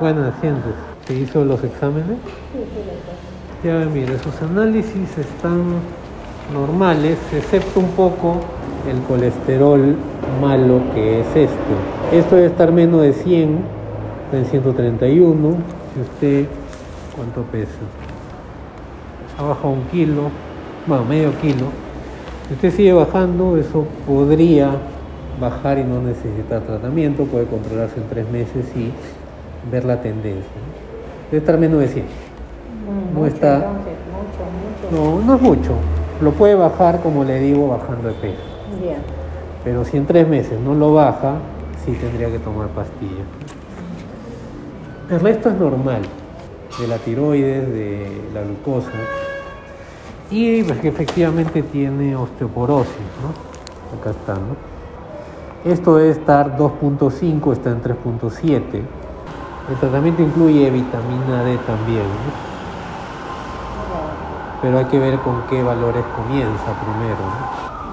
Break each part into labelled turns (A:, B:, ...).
A: Buenas, sientes. ¿Se hizo los exámenes?
B: Sí.
A: Ya mire, sus análisis están normales, excepto un poco el colesterol malo que es esto. Esto debe estar menos de 100, está en 131. Si usted, ¿cuánto pesa? Ha bajado un kilo, bueno, medio kilo. Si usted sigue bajando, eso podría bajar y no necesitar tratamiento, puede controlarse en tres meses y ver la tendencia. Debe estar menos de 100.
B: Mm,
A: No
B: mucho,
A: está-
B: Entonces, mucho, mucho.
A: No, no es mucho. Lo puede bajar, como le digo, bajando de peso.
B: Bien.
A: Pero si en tres meses no lo baja, sí tendría que tomar pastillas. El resto es normal, de la tiroides, de la glucosa. Y pues, que efectivamente tiene osteoporosis, ¿no? Acá está, ¿no? Esto debe estar 2.5, está en 3.7. El tratamiento incluye vitamina D también, ¿no? pero hay que ver con qué valores comienza primero.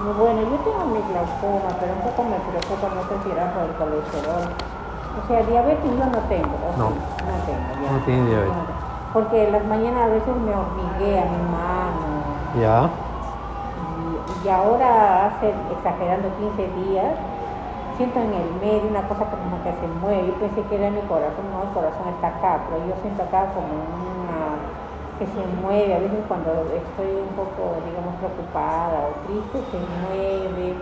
A: ¿no?
B: Bueno, yo tengo mi glaucoma, pero un poco me preocupa, no sé si era por el colesterol. O sea, diabetes yo no tengo. ¿o
A: No.
B: No tengo, ya.
A: No tiene diabetes.
B: Porque en las mañanas a veces me hormiguea mi mano.
A: Ya.
B: Y, y ahora hace, exagerando 15 días, siento en el medio una cosa como que se mueve. Yo pensé que era mi corazón, no, el corazón está acá, pero yo siento acá como una que se mueve. A veces cuando estoy un poco, digamos, preocupada o triste, se mueve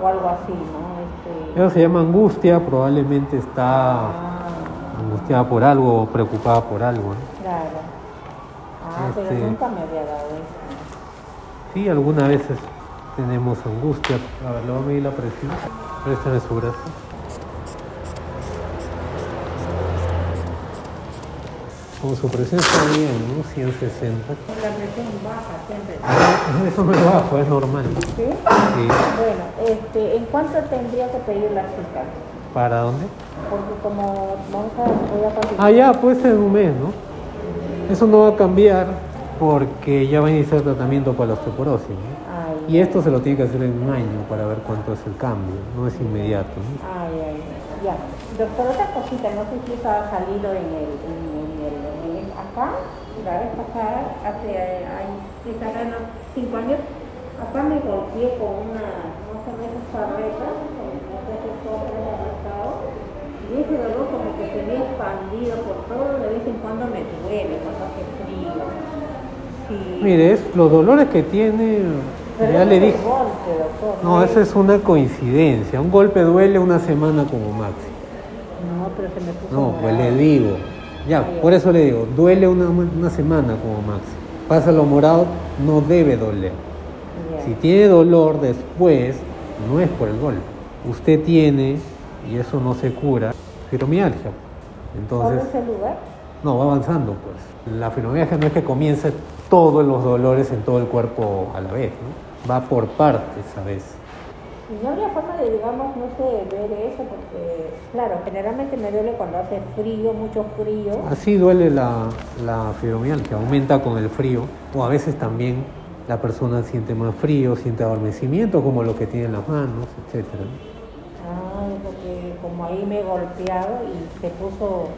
B: o algo así, ¿no? Este,
A: Eso se llama angustia, probablemente está
B: ah,
A: angustiada por algo o preocupada por algo.
B: claro. Ah,
A: Este-
B: pero nunca me había dado eso.
A: Sí, algunas veces tenemos angustia. A ver, le voy a medir la presión. Préstame su brazo. Como su presión está bien, ¿no? 160.
B: La presión baja siempre.
A: Eso no es bajo, es normal.
B: ¿Sí?
A: Sí.
B: Bueno, este, ¿en cuánto tendría que pedir la cita?
A: ¿Para dónde?
B: Porque como vamos a, voy a continuar.
A: Ah, ya, puede ser en un mes, ¿no? Eso no va a cambiar porque ya va a iniciar tratamiento para la osteoporosis. ¿no? Y esto se lo tiene que hacer en un año para ver cuánto es el cambio, no es inmediato. ¿no?
B: Ay, ay, ya. Doctor, otra cosita, no sé si eso ha salido en el, en el, en el- acá, la vez pasada, hace años, cinco años, acá me golpeé con una, no sé, esas barretas, no sé si todo es arrastrado, y ese dolor como que se me expandido por todo, de vez en cuando me duele cuando hace frío. Sí.
A: Mire, es, los dolores que tiene,
B: Pero
A: ya le dije.
B: el golpe, doctor,
A: No,
B: es-
A: esa es una coincidencia. Un golpe duele una semana como máximo.
B: No, pero se me puso
A: No, pues le digo. Ya, por eso le digo, duele una, una semana como máximo. Pasa lo morado, no debe doler. Si tiene dolor después, no es por el golpe. Usted tiene, y eso no se cura, fibromialgia.
B: ¿Solo
A: Entonces,
B: ese lugar?
A: no, va avanzando pues. La fibromialgia no es que comience todos los dolores en todo el cuerpo a la vez, ¿no? Va por partes a veces.
B: Y no habría forma de, digamos, no sé, ver eso, porque, claro, generalmente me duele cuando hace frío, mucho frío.
A: Así duele la, la fibromialgia, aumenta con el frío, o a veces también la persona siente más frío, siente adormecimiento, como lo que tiene en las manos, etc.
B: Ay, porque como ahí me he golpeado y se puso,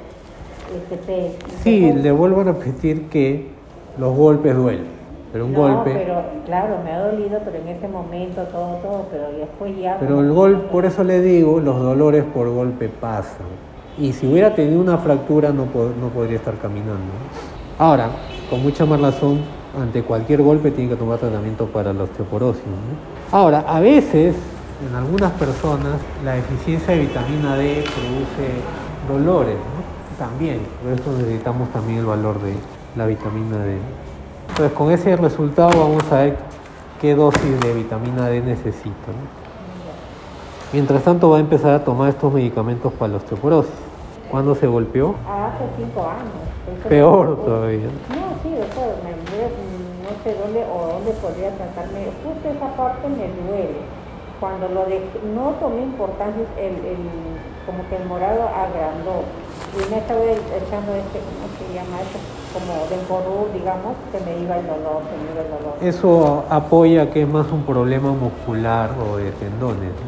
B: este, se...
A: Sí, le vuelvo a repetir que los golpes duelen, pero un
B: no,
A: golpe,
B: pero, claro, me ha dolido, pero en ese momento todo, todo, pero después ya...
A: pero el golpe, por eso le digo, los dolores por golpe pasan. Y si hubiera tenido una fractura no, no podría estar caminando. Ahora, con mucha más razón, ante cualquier golpe tiene que tomar tratamiento para la osteoporosis. ¿no? Ahora, a veces, en algunas personas, la deficiencia de vitamina D produce dolores. ¿no? También, por eso necesitamos también el valor de la vitamina D. Entonces, con ese resultado vamos a ver qué dosis de vitamina D necesita. ¿no? Mientras tanto va a empezar a tomar estos medicamentos para la osteoporosis. ¿Cuándo se golpeó?
B: Hace cinco años.
A: Peor todavía.
B: No, sí, doctor, me no sé dónde o dónde podría tratarme. Justo esa parte me duele. Cuando lo de, no tomé importancia, el, el, como que el morado agrandó. Y me estaba echando este, ¿cómo se llama eso? Como de encorrur, digamos, que me iba el dolor, se me iba el dolor.
A: Eso apoya que es más un problema muscular o de tendones. ¿no?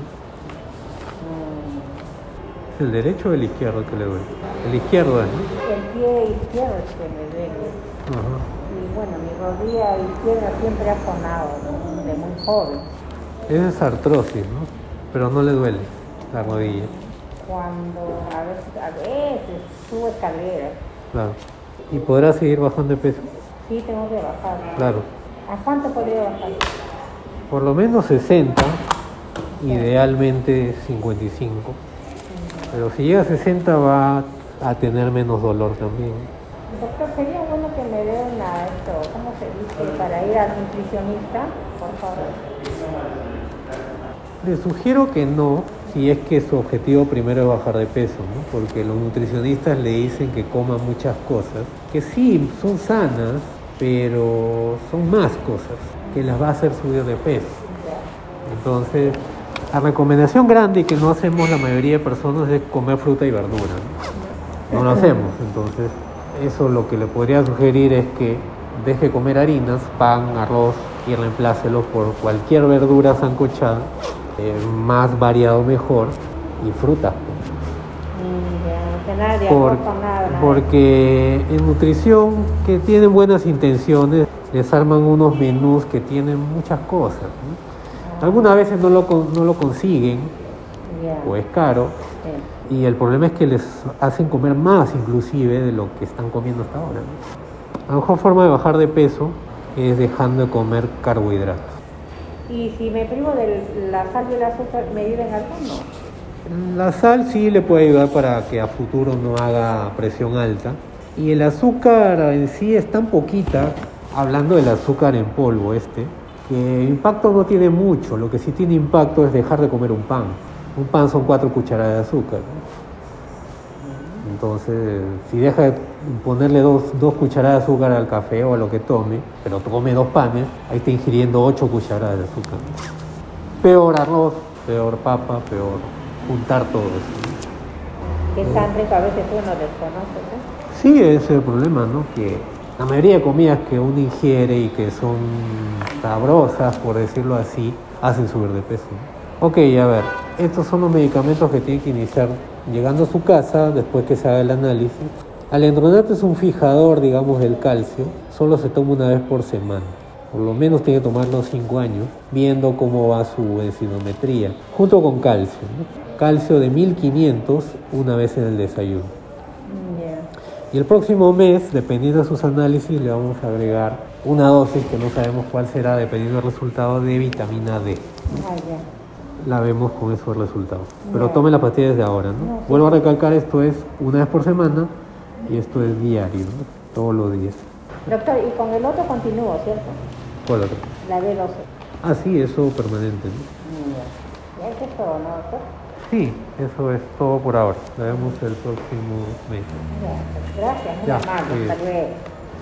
B: Mm,
A: ¿Es el derecho o el izquierdo que le duele? El izquierdo ¿no?
B: pie izquierdo es que me duele.
A: Ajá.
B: Y bueno, mi rodilla izquierda siempre ha sonado ¿no? de muy joven.
A: Esa es artrosis, ¿no? Pero no le duele la rodilla.
B: Cuando a veces, a veces subo escaleras,
A: Claro. ¿Y podrá seguir bajando de peso?
B: sí tengo que bajar.
A: Claro.
B: ¿A cuánto podría bajar?
A: Por lo menos 60, idealmente 55. Pero si llega a 60 va a tener menos dolor también.
B: Doctor, sería bueno que me dé una, esto, ¿cómo se dice? Para ir al nutricionista, por favor.
A: Le sugiero que no, si es que su objetivo primero es bajar de peso, ¿no? porque los nutricionistas le dicen que coma muchas cosas, que sí, son sanas, pero son más cosas que las va a hacer subir de peso. Entonces, la recomendación grande que no hacemos la mayoría de personas es comer fruta y verdura. No, no lo hacemos, entonces eso lo que le podría sugerir es que deje de comer harinas, pan, arroz y reemplácelos por cualquier verdura sancochada, eh, más variado mejor, y fruta.
B: Mm, que
A: Por-
B: nada,
A: porque en nutrición, que tienen buenas intenciones, les arman unos menús que tienen muchas cosas. ¿no? Algunas veces no lo, no lo consiguen o es caro, y el problema es que les hacen comer más inclusive de lo que están comiendo hasta ahora. ¿no? La mejor forma de bajar de peso es dejando de comer carbohidratos.
B: Y si me privo de la sal y el azúcar, ¿me ayudan algo? No.
A: La sal sí le puede ayudar para que a futuro no haga presión alta. Y el azúcar en sí es tan poquita, hablando del azúcar en polvo este, que impacto no tiene mucho. Lo que sí tiene impacto es dejar de comer un pan. Un pan son cuatro cucharadas de azúcar. Entonces, si deja de ponerle dos, dos cucharadas de azúcar al café o a lo que tome, pero come dos panes, ahí está ingiriendo ocho cucharadas de azúcar. Peor arroz, peor papa, peor juntar todo eso.
B: Que es tan rico, a veces uno desconoce, ¿no?
A: Sí, ese es el problema, ¿no? Que la mayoría de comidas que uno ingiere y que son sabrosas, por decirlo así, hacen subir de peso. Ok, a ver, estos son los medicamentos que tiene que iniciar llegando a su casa después que se haga el análisis. Alendronato es un fijador, digamos, del calcio, solo se toma una vez por semana. Por lo menos tiene que tomarlo 5 años, viendo cómo va su densitometría, junto con calcio. ¿no? Calcio de 1500 una vez en el desayuno. Y el próximo mes, dependiendo de sus análisis, le vamos a agregar una dosis que no sabemos cuál será, dependiendo del resultado de vitamina D.
B: Ah.
A: La vemos con esos resultados. Pero tome la pastilla desde ahora, ¿no? Vuelvo a recalcar, esto es una vez por semana y esto es diario, ¿no? Todos los días.
B: Doctor, y con el otro continúo, ¿cierto?
A: ¿Cuál otro?
B: La B12.
A: Ah, sí, eso permanente, ¿no?
B: Ya. Eso es todo, ¿no, doctor?
A: Sí, eso es todo por ahora. La vemos el próximo mes.
B: Ya, Gracias, muy amable. Hasta luego.